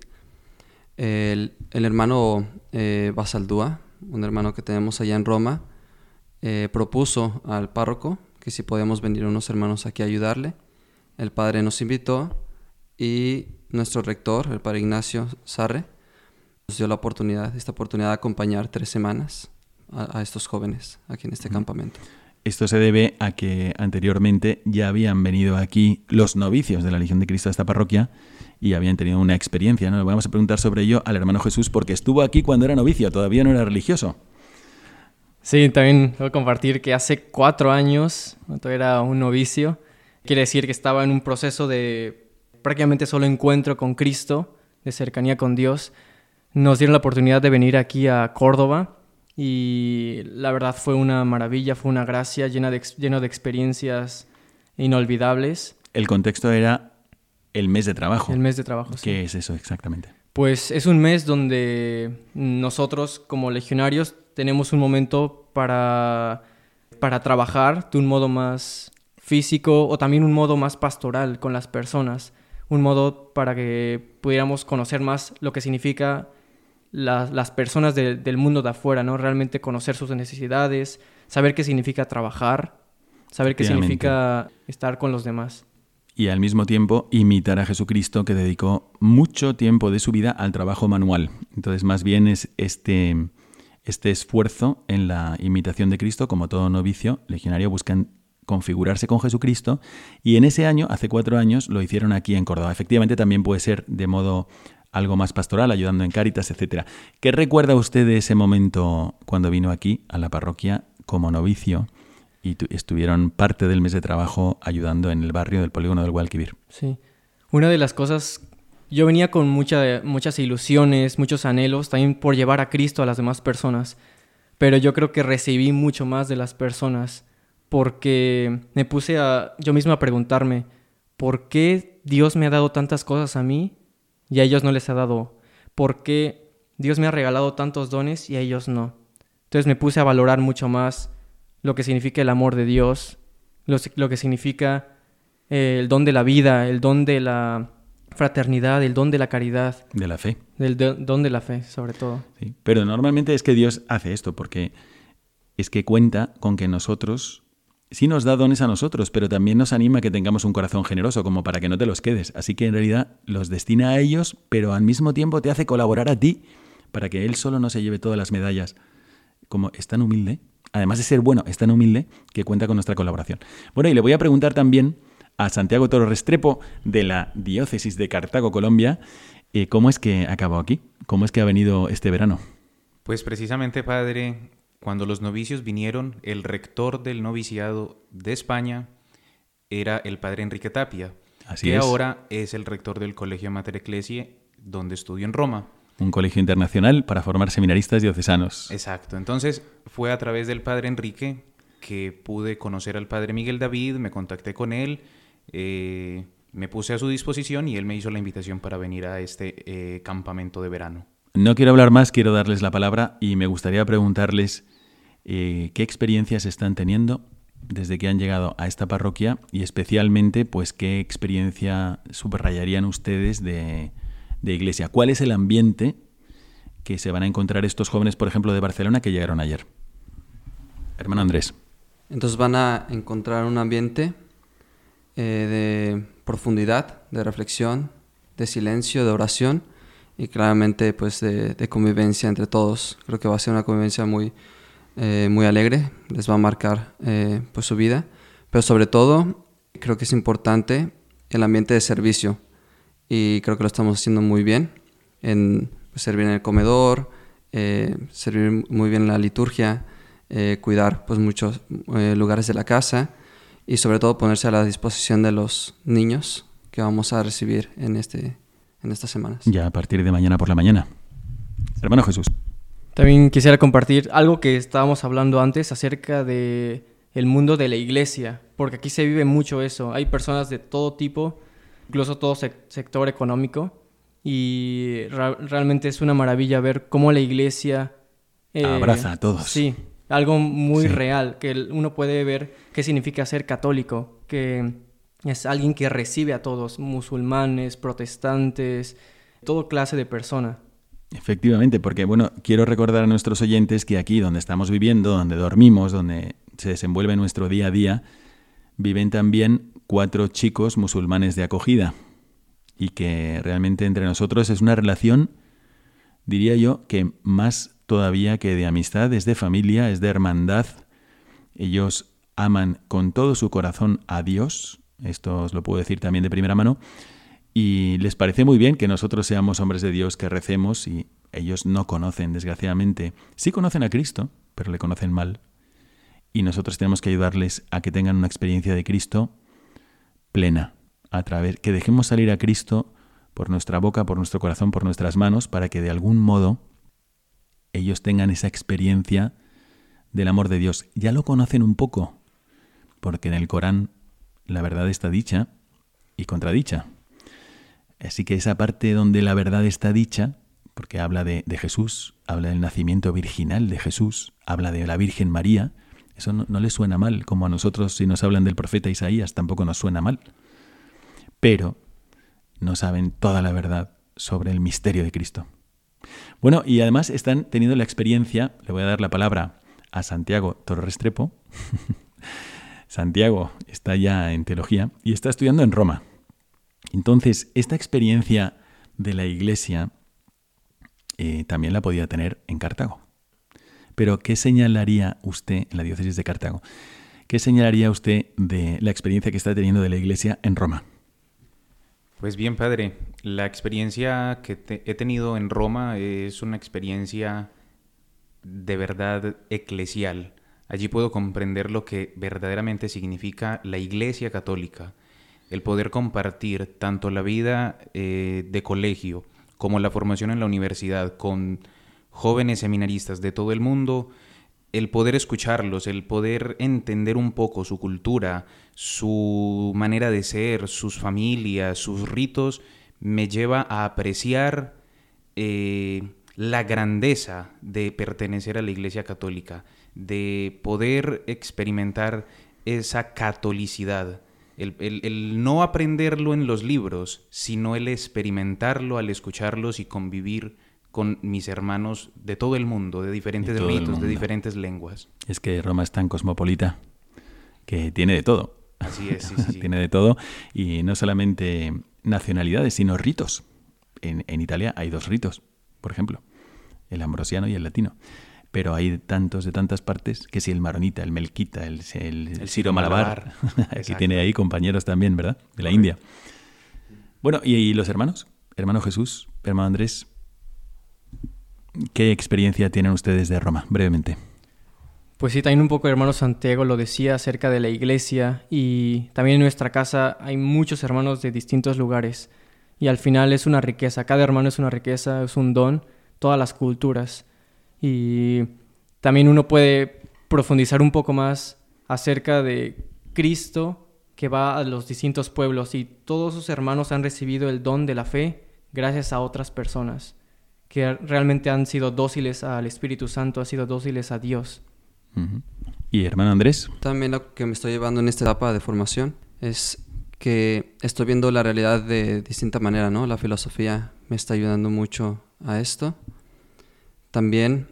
El, hermano eh, Basaldúa, un hermano que tenemos allá en Roma, eh, propuso al párroco que si podíamos venir unos hermanos aquí a ayudarle. El padre nos invitó y nuestro rector, el padre Ignacio Sarre, nos dio la oportunidad, esta oportunidad de acompañar tres semanas a, estos jóvenes aquí en este campamento. Esto se debe a que anteriormente ya habían venido aquí los novicios de la Legión de Cristo a esta parroquia y habían tenido una experiencia. ¿no? Le vamos a preguntar sobre ello al hermano Jesús porque estuvo aquí cuando era novicio, todavía no era religioso. Sí, también voy a compartir que hace cuatro años, cuando era un novicio, quiere decir que estaba en un proceso de prácticamente solo encuentro con Cristo, de cercanía con Dios. Nos dieron la oportunidad de venir aquí a Córdoba y la verdad fue una maravilla, fue una gracia llena de, lleno de experiencias inolvidables. El contexto era el mes de trabajo. El mes de trabajo, sí. ¿Qué es eso exactamente? Pues es un mes donde nosotros como legionarios tenemos un momento para para trabajar de un modo más físico o también un modo más pastoral con las personas, un modo para que pudiéramos conocer más lo que significa las personas del mundo de afuera, ¿no? Realmente conocer sus necesidades, saber qué significa trabajar, saber qué significa estar con los demás. Y al mismo tiempo imitar a Jesucristo que dedicó mucho tiempo de su vida al trabajo manual. Entonces más bien es este, este esfuerzo en la imitación de Cristo, como todo novicio legionario buscan configurarse con Jesucristo y en ese año, hace cuatro años, lo hicieron aquí en Córdoba. Efectivamente también puede ser de modo algo más pastoral, ayudando en Cáritas, etc. ¿Qué recuerda usted de ese momento cuando vino aquí a la parroquia como novicio y estuvieron parte del mes de trabajo ayudando en el barrio del polígono del Guadalquivir? Sí. Una de las cosas yo venía con muchas ilusiones, muchos anhelos, también por llevar a Cristo a las demás personas, pero yo creo que recibí mucho más de las personas porque me puse a yo mismo a preguntarme, ¿por qué Dios me ha dado tantas cosas a mí y a ellos no les ha dado? ¿Por qué Dios me ha regalado tantos dones y a ellos no? Entonces me puse a valorar mucho más lo que significa el amor de Dios, lo, que significa eh, el don de la vida, el don de la fraternidad, el don de la caridad. De la fe. Del don de la fe, sobre todo. Sí, pero normalmente es que Dios hace esto, porque es que cuenta con que nosotros, sí nos da dones a nosotros, pero también nos anima a que tengamos un corazón generoso, como para que no te los quedes. Así que en realidad los destina a ellos, pero al mismo tiempo te hace colaborar a ti, para que Él solo no se lleve todas las medallas. Como es tan humilde, además de ser bueno, es tan humilde que cuenta con nuestra colaboración. Bueno, y le voy a preguntar también a Santiago Toro Restrepo de la diócesis de Cartago, Colombia. Eh, ¿Cómo es que acabó aquí? ¿Cómo es que ha venido este verano? Pues precisamente, padre, cuando los novicios vinieron, el rector del noviciado de España era el padre Enrique Tapia, Así que es. ahora es el rector del Colegio Mater Ecclesiae, donde estudio en Roma. Un colegio internacional para formar seminaristas diocesanos. Exacto. Entonces fue a través del padre Enrique que pude conocer al padre Miguel David, me contacté con él eh, me puse a su disposición y él me hizo la invitación para venir a este eh, campamento de verano. No quiero hablar más, quiero darles la palabra y me gustaría preguntarles eh, qué experiencias están teniendo desde que han llegado a esta parroquia y especialmente pues qué experiencia subrayarían ustedes de, de iglesia. ¿Cuál es el ambiente que se van a encontrar estos jóvenes, por ejemplo, de Barcelona que llegaron ayer? Hermano Andrés. Entonces van a encontrar un ambiente eh, de profundidad, de reflexión, de silencio, de oración y claramente pues de, convivencia entre todos. Creo que va a ser una convivencia muy, eh, muy alegre, les va a marcar eh, pues su vida, pero sobre todo creo que es importante el ambiente de servicio y creo que lo estamos haciendo muy bien en pues, servir en el comedor, servir muy bien en la liturgia, cuidar pues muchos lugares de la casa y sobre todo ponerse a la disposición de los niños que vamos a recibir en, este, en estas semanas. Ya a partir de mañana por la mañana. Hermano Jesús. También quisiera compartir algo que estábamos hablando antes acerca de el mundo de la iglesia, porque aquí se vive mucho eso. Hay personas de todo tipo, incluso todo sector económico, y realmente es una maravilla ver cómo la iglesia eh, abraza a todos. Sí, algo muy real, que uno puede ver qué significa ser católico, que es alguien que recibe a todos, musulmanes, protestantes, todo clase de persona. Efectivamente, porque bueno, quiero recordar a nuestros oyentes que aquí donde estamos viviendo, donde dormimos, donde se desenvuelve nuestro día a día, viven también cuatro chicos musulmanes de acogida. Y que realmente entre nosotros es una relación, diría yo, que más todavía que de amistad, es de familia, es de hermandad. Ellos aman con todo su corazón a Dios, esto os lo puedo decir también de primera mano, y les parece muy bien que nosotros seamos hombres de Dios que recemos y ellos no conocen, desgraciadamente. Sí conocen a Cristo, pero le conocen mal. Y nosotros tenemos que ayudarles a que tengan una experiencia de Cristo plena, a través que dejemos salir a Cristo por nuestra boca, por nuestro corazón, por nuestras manos, para que de algún modo ellos tengan esa experiencia del amor de Dios. Ya lo conocen un poco, porque en el Corán la verdad está dicha y contradicha. Así que esa parte donde la verdad está dicha, porque habla de, Jesús, habla del nacimiento virginal de Jesús, habla de la Virgen María, Eso no, no les suena mal, como a nosotros si nos hablan del profeta Isaías tampoco nos suena mal. Pero no saben toda la verdad sobre el misterio de Cristo. Bueno, y además están teniendo la experiencia, le voy a dar la palabra a Santiago Torrestrepo. Santiago está ya en teología y está estudiando en Roma. Entonces, esta experiencia de la iglesia eh, también la podía tener en Cartago. Pero, ¿qué señalaría usted en la diócesis de Cartago? ¿Qué señalaría usted de la experiencia que está teniendo de la iglesia en Roma? Pues bien, padre, la experiencia que he tenido en Roma es una experiencia de verdad eclesial. Allí puedo comprender lo que verdaderamente significa la Iglesia Católica, el poder compartir tanto la vida eh, de colegio como la formación en la universidad con jóvenes seminaristas de todo el mundo, el poder escucharlos, el poder entender un poco su cultura, su manera de ser, sus familias, sus ritos, me lleva a apreciar eh, la grandeza de pertenecer a la Iglesia Católica, de poder experimentar esa catolicidad, el, no aprenderlo en los libros, sino el experimentarlo al escucharlos y convivir con mis hermanos de todo el mundo, de diferentes ritos, de diferentes lenguas. Es que Roma es tan cosmopolita que tiene de todo. Así es, sí, sí, tiene de todo y no solamente nacionalidades, sino ritos. en Italia hay dos ritos, por ejemplo, el ambrosiano y el latino. Pero hay tantos de tantas partes que si el maronita, el melquita, el, el, siro malabar, aquí tiene ahí compañeros también, ¿verdad? De la India. Bueno, ¿y, los hermanos? Hermano Jesús, hermano Andrés, ¿qué experiencia tienen ustedes de Roma? Brevemente. Pues sí, también un poco hermano Santiago lo decía acerca de la iglesia y también en nuestra casa hay muchos hermanos de distintos lugares y al final es una riqueza, cada hermano es una riqueza, es un don todas las culturas. Y también uno puede profundizar un poco más acerca de Cristo que va a los distintos pueblos y todos sus hermanos han recibido el don de la fe gracias a otras personas que realmente han sido dóciles al Espíritu Santo, han sido dóciles a Dios. ¿Y hermano Andrés? También lo que me estoy llevando en esta etapa de formación es que estoy viendo la realidad de distinta manera, ¿no? La filosofía me está ayudando mucho a esto. También,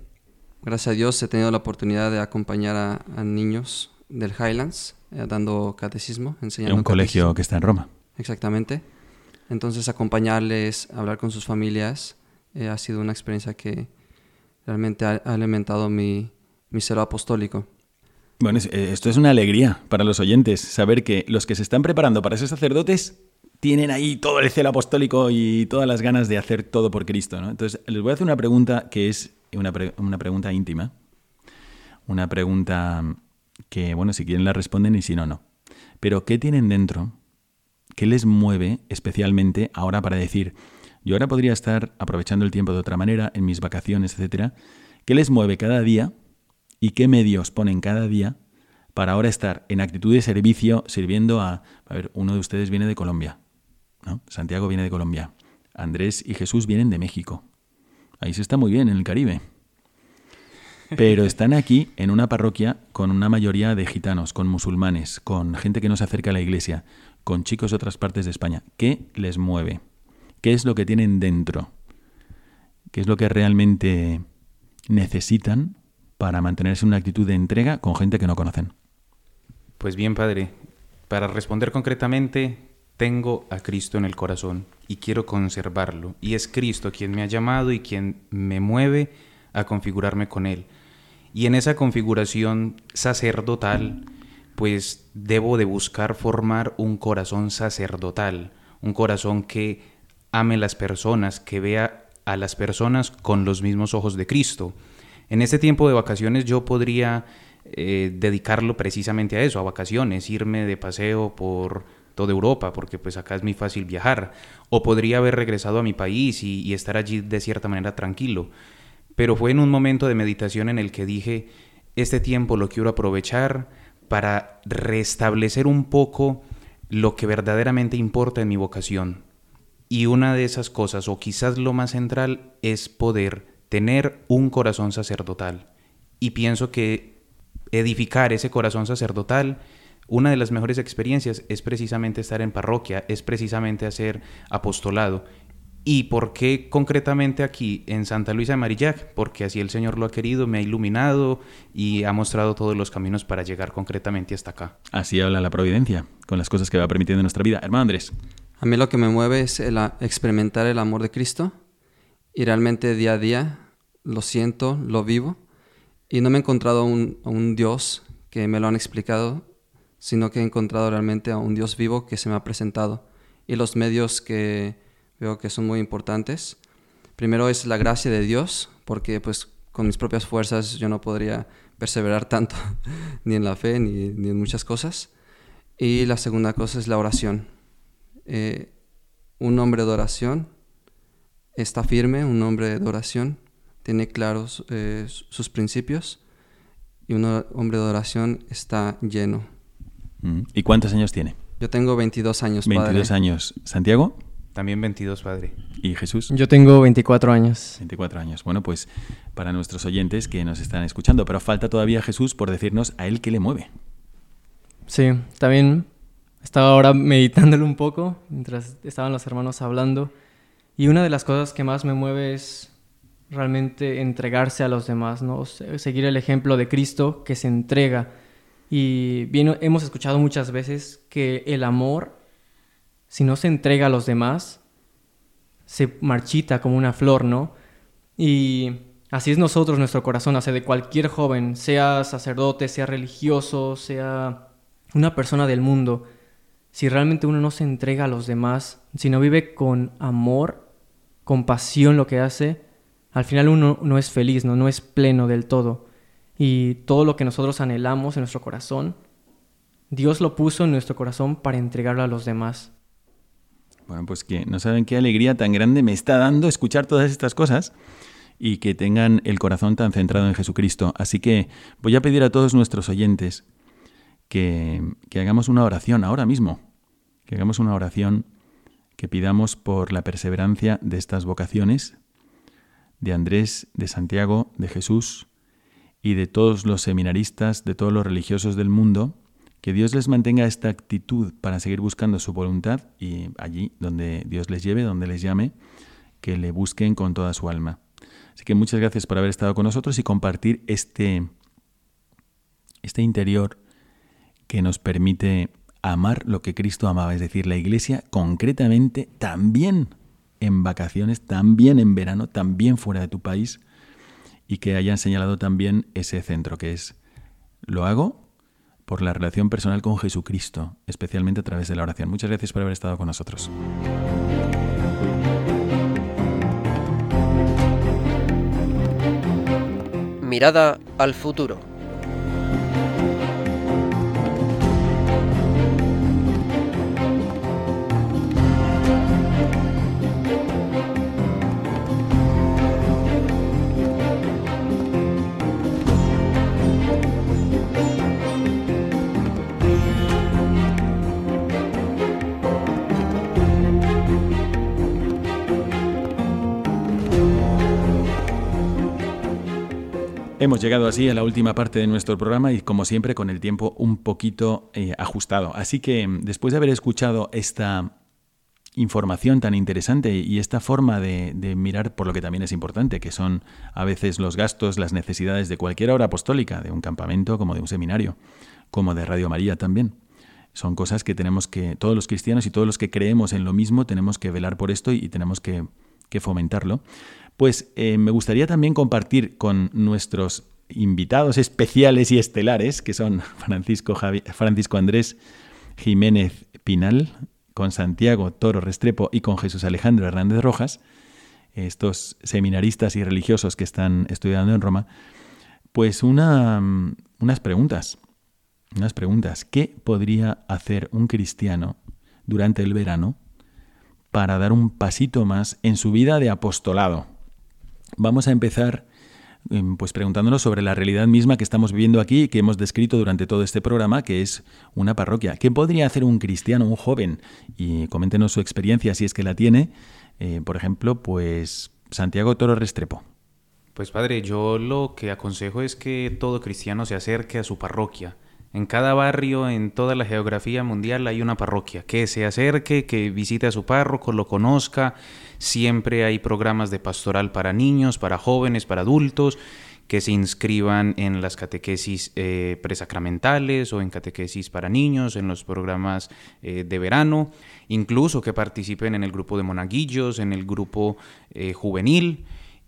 gracias a Dios, he tenido la oportunidad de acompañar a, niños del Highlands eh, dando catecismo, enseñando. En un colegio que está en Roma. Exactamente. Entonces, acompañarles, hablar con sus familias, eh, ha sido una experiencia que realmente ha, alimentado mi, mi celo apostólico. Bueno, eh, esto es una alegría para los oyentes, saber que los que se están preparando para ser sacerdotes tienen ahí todo el celo apostólico y todas las ganas de hacer todo por Cristo. ¿no? Entonces, les voy a hacer una pregunta que es una, una pregunta íntima. Una pregunta que, bueno, si quieren la responden y si no, no. Pero, ¿qué tienen dentro? ¿Qué les mueve especialmente ahora para decir, yo ahora podría estar aprovechando el tiempo de otra manera, en mis vacaciones, etcétera? ¿Qué les mueve cada día y qué medios ponen cada día para ahora estar en actitud de servicio sirviendo a... A ver, uno de ustedes viene de Colombia, Santiago viene de Colombia. Andrés y Jesús vienen de México. Ahí se está muy bien, en el Caribe. Pero están aquí en una parroquia con una mayoría de gitanos, con musulmanes, con gente que no se acerca a la iglesia, con chicos de otras partes de España. ¿Qué les mueve? ¿Qué es lo que tienen dentro? ¿Qué es lo que realmente necesitan para mantenerse en una actitud de entrega con gente que no conocen? Pues bien, padre, para responder concretamente, tengo a Cristo en el corazón y quiero conservarlo. Y es Cristo quien me ha llamado y quien me mueve a configurarme con Él. Y en esa configuración sacerdotal, pues debo de buscar formar un corazón sacerdotal, un corazón que ame las personas, que vea a las personas con los mismos ojos de Cristo. En este tiempo de vacaciones yo podría eh, dedicarlo precisamente a eso, a vacaciones, irme de paseo por toda Europa, porque pues acá es muy fácil viajar, o podría haber regresado a mi país y, estar allí de cierta manera tranquilo. Pero fue en un momento de meditación en el que dije, este tiempo lo quiero aprovechar para restablecer un poco lo que verdaderamente importa en mi vocación. Y una de esas cosas, o quizás lo más central, es poder tener un corazón sacerdotal. Y pienso que edificar ese corazón sacerdotal, una de las mejores experiencias es precisamente estar en parroquia, es precisamente hacer apostolado. ¿Y por qué concretamente aquí en Santa Luisa de Marillac? Porque así el Señor lo ha querido, me ha iluminado y ha mostrado todos los caminos para llegar concretamente hasta acá. Así habla la providencia, con las cosas que va permitiendo en nuestra vida. Hermano Andrés. A mí lo que me mueve es el experimentar el amor de Cristo y realmente día a día lo siento, lo vivo y no me he encontrado un, a un Dios que me lo han explicado, sino que he encontrado realmente a un Dios vivo que se me ha presentado y los medios que veo que son muy importantes. Primero es la gracia de Dios, porque pues con mis propias fuerzas yo no podría perseverar tanto, ni en la fe, ni, en muchas cosas. Y la segunda cosa es la oración. Eh, un hombre de oración está firme, un hombre de oración tiene claros eh, sus principios y un hombre de oración está lleno. ¿Y cuántos años tiene? Yo tengo 22 años, 22 padre. años. ¿Santiago? También 22, padre. ¿Y Jesús? Yo tengo 24 años. 24 años. Bueno, pues para nuestros oyentes que nos están escuchando, pero falta todavía Jesús por decirnos a él qué le mueve. Sí, también estaba ahora meditándolo un poco mientras estaban los hermanos hablando. Y una de las cosas que más me mueve es realmente entregarse a los demás, ¿no? Seguir el ejemplo de Cristo que se entrega. Y bien, hemos escuchado muchas veces que el amor si no se entrega a los demás, se marchita como una flor, ¿no? Y así es nosotros, nuestro corazón, hace de cualquier joven, sea sacerdote, sea religioso, sea una persona del mundo, si realmente uno no se entrega a los demás, si no vive con amor, con pasión lo que hace, al final uno no es feliz, no, no es pleno del todo. Y todo lo que nosotros anhelamos en nuestro corazón, Dios lo puso en nuestro corazón para entregarlo a los demás. Bueno, pues que no saben qué alegría tan grande me está dando escuchar todas estas cosas y que tengan el corazón tan centrado en Jesucristo. Así que voy a pedir a todos nuestros oyentes que, que hagamos una oración ahora mismo, que hagamos una oración que pidamos por la perseverancia de estas vocaciones, de Andrés, de Santiago, de Jesús y de todos los seminaristas, de todos los religiosos del mundo, que Dios les mantenga esta actitud para seguir buscando su voluntad y allí donde Dios les lleve, donde les llame, que le busquen con toda su alma. Así que muchas gracias por haber estado con nosotros y compartir este, este interior que nos permite amar lo que Cristo amaba, es decir, la iglesia concretamente también en vacaciones, también en verano, también fuera de tu país y que hayan señalado también ese centro que es lo hago por la relación personal con Jesucristo, especialmente a través de la oración. Muchas gracias por haber estado con nosotros. Mirada al futuro. Hemos llegado así a la última parte de nuestro programa y como siempre con el tiempo un poquito eh, ajustado. Así que después de haber escuchado esta información tan interesante y esta forma de, mirar por lo que también es importante, que son a veces los gastos, las necesidades de cualquier obra apostólica, de un campamento como de un seminario, como de Radio María también. Son cosas que tenemos que, todos los cristianos y todos los que creemos en lo mismo, tenemos que velar por esto y tenemos que fomentarlo. Pues eh, me gustaría también compartir con nuestros invitados especiales y estelares, que son Francisco, Francisco Andrés Jiménez Pinal, con Santiago Toro Restrepo y con Jesús Alejandro Hernández Rojas, estos seminaristas y religiosos que están estudiando en Roma, pues una, unas preguntas. Unas preguntas. ¿Qué podría hacer un cristiano durante el verano para dar un pasito más en su vida de apostolado? Vamos a empezar em, pues preguntándonos sobre la realidad misma que estamos viviendo aquí y que hemos descrito durante todo este programa, que es una parroquia. ¿Qué podría hacer un cristiano, un joven? Y coméntenos su experiencia si es que la tiene. Eh, por ejemplo, pues Santiago Toro Restrepo. Pues padre, yo lo que aconsejo es que todo cristiano se acerque a su parroquia. En cada barrio, en toda la geografía mundial hay una parroquia. Que se acerque, que visite a su párroco, lo conozca. Siempre hay programas de pastoral para niños, para jóvenes, para adultos que se inscriban en las catequesis eh, presacramentales o en catequesis para niños, en los programas eh, de verano, incluso que participen en el grupo de monaguillos, en el grupo eh, juvenil.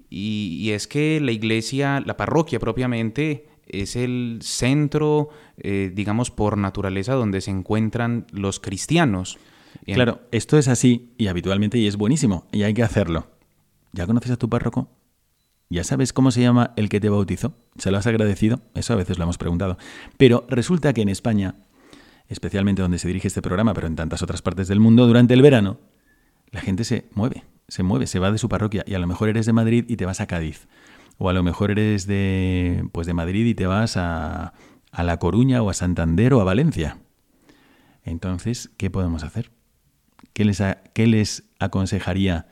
Y, es que la iglesia, la parroquia propiamente, es el centro, digamos, por naturaleza donde se encuentran los cristianos. Claro, esto es así y habitualmente y es buenísimo y hay que hacerlo. ¿Ya conoces a tu párroco? ¿Ya sabes cómo se llama el que te bautizó? ¿Se lo has agradecido? Eso a veces lo hemos preguntado. Pero resulta que en España, especialmente donde se dirige este programa, pero en tantas otras partes del mundo, durante el verano, la gente se mueve, se mueve, se va de su parroquia y a lo mejor eres de Madrid y te vas a Cádiz. O a lo mejor eres de, pues de Madrid y te vas a, a La Coruña o a Santander o a Valencia. Entonces, ¿qué podemos hacer? ¿Qué les, qué les aconsejaría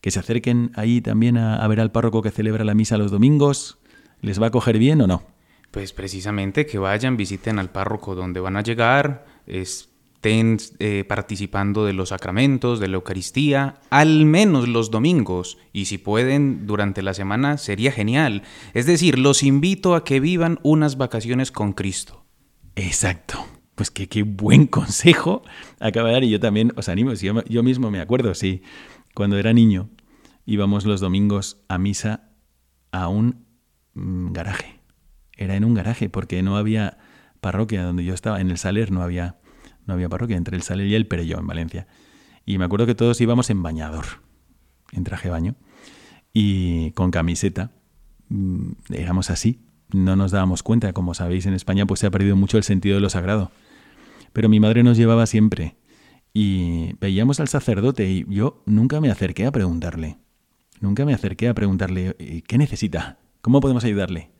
que se acerquen ahí también a, ver al párroco que celebra la misa los domingos? ¿Les va a coger bien o no? Pues precisamente que vayan, visiten al párroco donde van a llegar, estén eh, participando de los sacramentos, de la Eucaristía, al menos los domingos, y si pueden durante la semana sería genial. Es decir, los invito a que vivan unas vacaciones con Cristo. Exacto. Pues qué, qué buen consejo acaba de dar y yo también os animo, yo, yo mismo me acuerdo, sí. Cuando era niño íbamos los domingos a misa a un mm, garaje. Era en un garaje porque no había parroquia donde yo estaba. En el Saler no había, no había parroquia, entre el Saler y el Perelló en Valencia. Y me acuerdo que todos íbamos en bañador, en traje baño, y con camiseta. Mm, éramos así, no nos dábamos cuenta. Como sabéis, en España pues se ha perdido mucho el sentido de lo sagrado. Pero mi madre nos llevaba siempre y veíamos al sacerdote y yo nunca me acerqué a preguntarle. Nunca me acerqué a preguntarle, ¿qué necesita? ¿Cómo podemos ayudarle?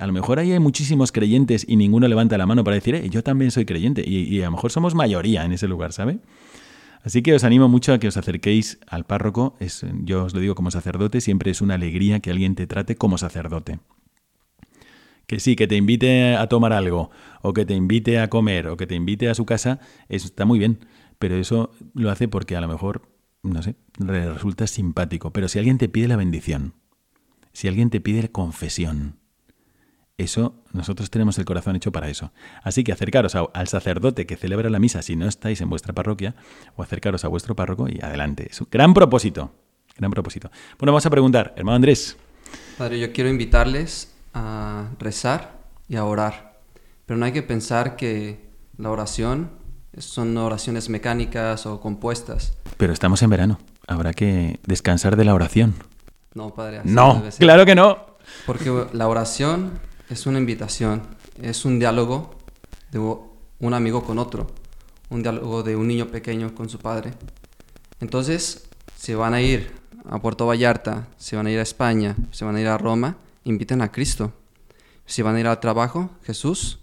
A lo mejor ahí hay muchísimos creyentes y ninguno levanta la mano para decir, eh, yo también soy creyente. Y, a lo mejor somos mayoría en ese lugar, ¿sabe? Así que os animo mucho a que os acerquéis al párroco. Es, yo os lo digo como sacerdote, siempre es una alegría que alguien te trate como sacerdote. Que sí, que te invite a tomar algo, o que te invite a comer, o que te invite a su casa, está muy bien pero eso lo hace porque a lo mejor, no sé, resulta simpático. Pero si alguien te pide la bendición, si alguien te pide confesión, eso, nosotros tenemos el corazón hecho para eso. Así que acercaros al sacerdote que celebra la misa si no estáis en vuestra parroquia, o acercaros a vuestro párroco y adelante. Es un gran propósito. Gran propósito. Bueno, vamos a preguntar, hermano Andrés. Padre, yo quiero invitarles a rezar y a orar. Pero no hay que pensar que la oración son oraciones mecánicas o compuestas. Pero estamos en verano. Habrá que descansar de la oración. No, padre. no, claro que no. Porque la oración es una invitación, es un diálogo de un amigo con otro, un diálogo de un niño pequeño con su padre. Entonces, si van a ir a Puerto Vallarta, si van a ir a España, si van a ir a Roma, inviten a Cristo. Si van a ir al trabajo, Jesús,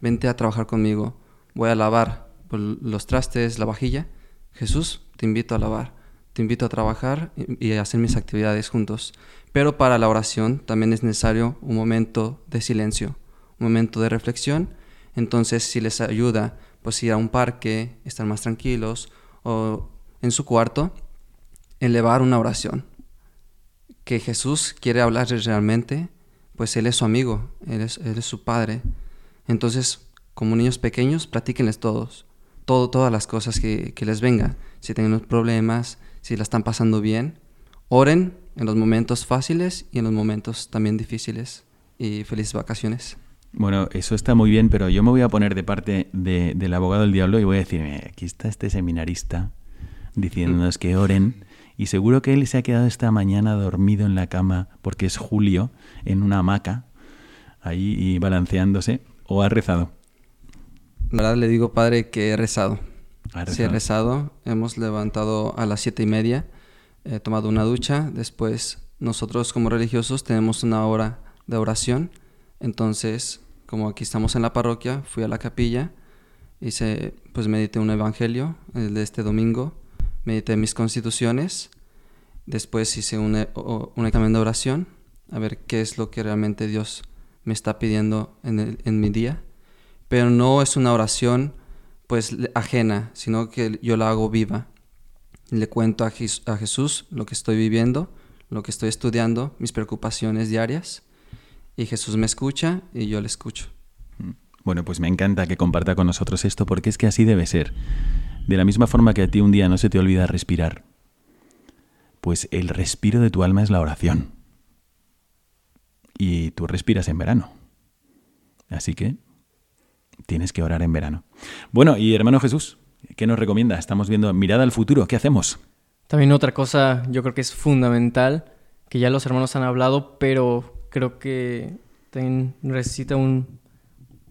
vente a trabajar conmigo. Voy a lavar, los trastes, la vajilla, Jesús, te invito a lavar, te invito a trabajar y, a hacer mis actividades juntos. Pero para la oración también es necesario un momento de silencio, un momento de reflexión. Entonces, si les ayuda, pues ir a un parque, estar más tranquilos o en su cuarto, elevar una oración. Que Jesús quiere hablarles realmente, pues Él es su amigo, Él es, él es su Padre. Entonces, como niños pequeños, platíquenles todos todas las cosas que, les vengan. Si tienen problemas, si la están pasando bien, oren en los momentos fáciles y en los momentos también difíciles. Y felices vacaciones. Bueno, eso está muy bien, pero yo me voy a poner de parte del abogado del diablo y voy a decir, aquí está este seminarista diciéndonos que oren y seguro que él se ha quedado esta mañana dormido en la cama porque es julio en una hamaca ahí y balanceándose o ha rezado. La verdad le digo, padre, que he rezado. Sí, he rezado. Hemos levantado a las siete y media, he tomado una ducha. Después, nosotros como religiosos tenemos una hora de oración. Entonces, como aquí estamos en la parroquia, fui a la capilla, hice, pues medité un evangelio, el de este domingo, medité mis constituciones. Después hice un, un examen de oración a ver qué es lo que realmente Dios me está pidiendo en, el- en mi día. Pero no es una oración pues ajena, sino que yo la hago viva. Le cuento a, Jes- a Jesús lo que estoy viviendo, lo que estoy estudiando, mis preocupaciones diarias. Y Jesús me escucha y yo le escucho. Bueno, pues me encanta que comparta con nosotros esto porque es que así debe ser. De la misma forma que a ti un día no se te olvida respirar, pues el respiro de tu alma es la oración. Y tú respiras en verano. Así que tienes que orar en verano. Bueno, y hermano Jesús, ¿qué nos recomienda? Estamos viendo mirada al futuro, ¿qué hacemos? También otra cosa yo creo que es fundamental, que ya los hermanos han hablado, pero creo que también necesita un,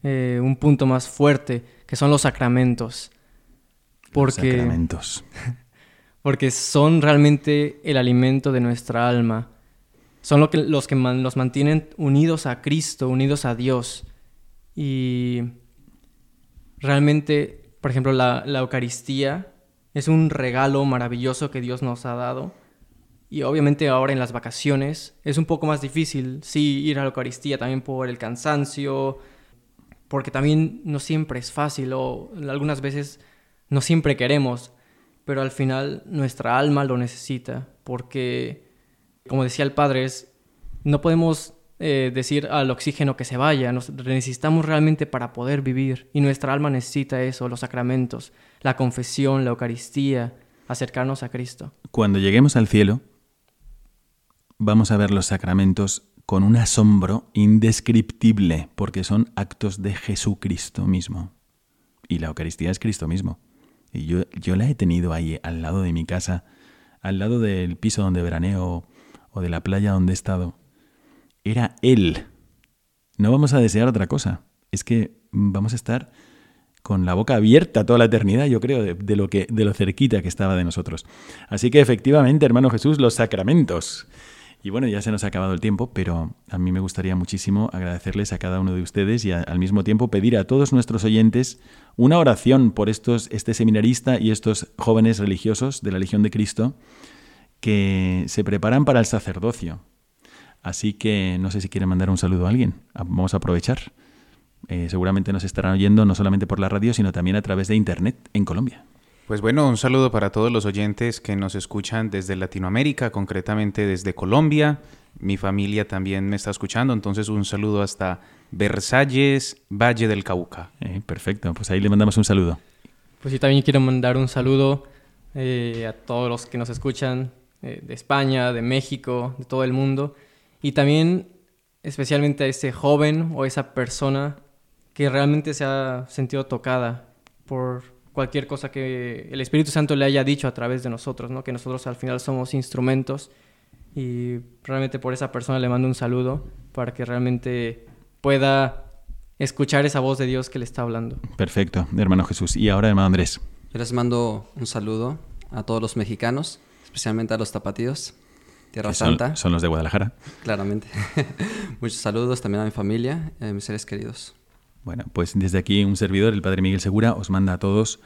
eh, un punto más fuerte, que son los sacramentos. Porque, Sacramentos. porque son realmente el alimento de nuestra alma. Son lo que, los que man- nos mantienen unidos a Cristo, unidos a Dios. Y realmente, por ejemplo, la, Eucaristía es un regalo maravilloso que Dios nos ha dado. Y obviamente ahora en las vacaciones es un poco más difícil, sí, ir a la Eucaristía también por el cansancio, porque también no siempre es fácil o algunas veces no siempre queremos, pero al final nuestra alma lo necesita, porque, como decía el padre, es, no podemos eh, decir al oxígeno que se vaya, nos necesitamos realmente para poder vivir y nuestra alma necesita eso, los sacramentos, la confesión, la Eucaristía, acercarnos a Cristo. Cuando lleguemos al cielo, vamos a ver los sacramentos con un asombro indescriptible, porque son actos de Jesucristo mismo. Y la Eucaristía es Cristo mismo. Y yo, yo la he tenido ahí al lado de mi casa, al lado del piso donde veraneo o de la playa donde he estado. Era Él. No vamos a desear otra cosa. Es que vamos a estar con la boca abierta toda la eternidad, yo creo, de, lo que, de lo cerquita que estaba de nosotros. Así que efectivamente, hermano Jesús, los sacramentos. Y bueno, ya se nos ha acabado el tiempo, pero a mí me gustaría muchísimo agradecerles a cada uno de ustedes y al mismo tiempo pedir a todos nuestros oyentes una oración por estos, este seminarista y estos jóvenes religiosos de la Legión de Cristo que se preparan para el sacerdocio. Así que no sé si quieren mandar un saludo a alguien. Ah, Vamos a aprovechar. Eh, seguramente nos estarán oyendo no solamente por la radio, sino también a través de Internet en Colombia. Pues bueno, un saludo para todos los oyentes que nos escuchan desde Latinoamérica, concretamente desde Colombia. Mi familia también me está escuchando, entonces un saludo hasta Versalles, Valle del Cauca. Eh, perfecto, pues ahí le mandamos un saludo. Pues yo también quiero mandar un saludo eh, a todos los que nos escuchan eh, de España, de México, de todo el mundo. Y también especialmente a ese joven o esa persona que realmente se ha sentido tocada por cualquier cosa que el Espíritu Santo le haya dicho a través de nosotros, ¿no? que nosotros al final somos instrumentos. Y realmente por esa persona le mando un saludo para que realmente pueda escuchar esa voz de Dios que le está hablando. Perfecto, hermano Jesús. Y ahora, hermano Andrés. Yo les mando un saludo a todos los mexicanos, especialmente a los tapatíos, Tierra son, Santa. son los de Guadalajara. Claramente. Muchos saludos también a mi familia y a mis seres queridos. Bueno, pues desde aquí un servidor, el Padre Miguel Segura, os manda a todos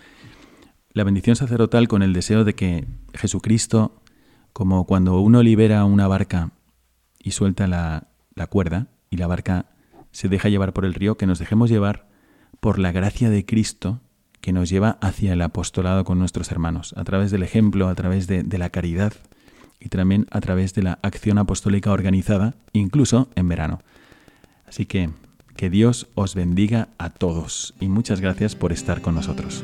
la bendición sacerdotal con el deseo de que Jesucristo, como cuando uno libera una barca y suelta la, la cuerda y la barca se deja llevar por el río, que nos dejemos llevar por la gracia de Cristo que nos lleva hacia el apostolado con nuestros hermanos, a través del ejemplo, a través de, de la caridad y también a través de la acción apostólica organizada, incluso en verano. Así que que Dios os bendiga a todos y muchas gracias por estar con nosotros.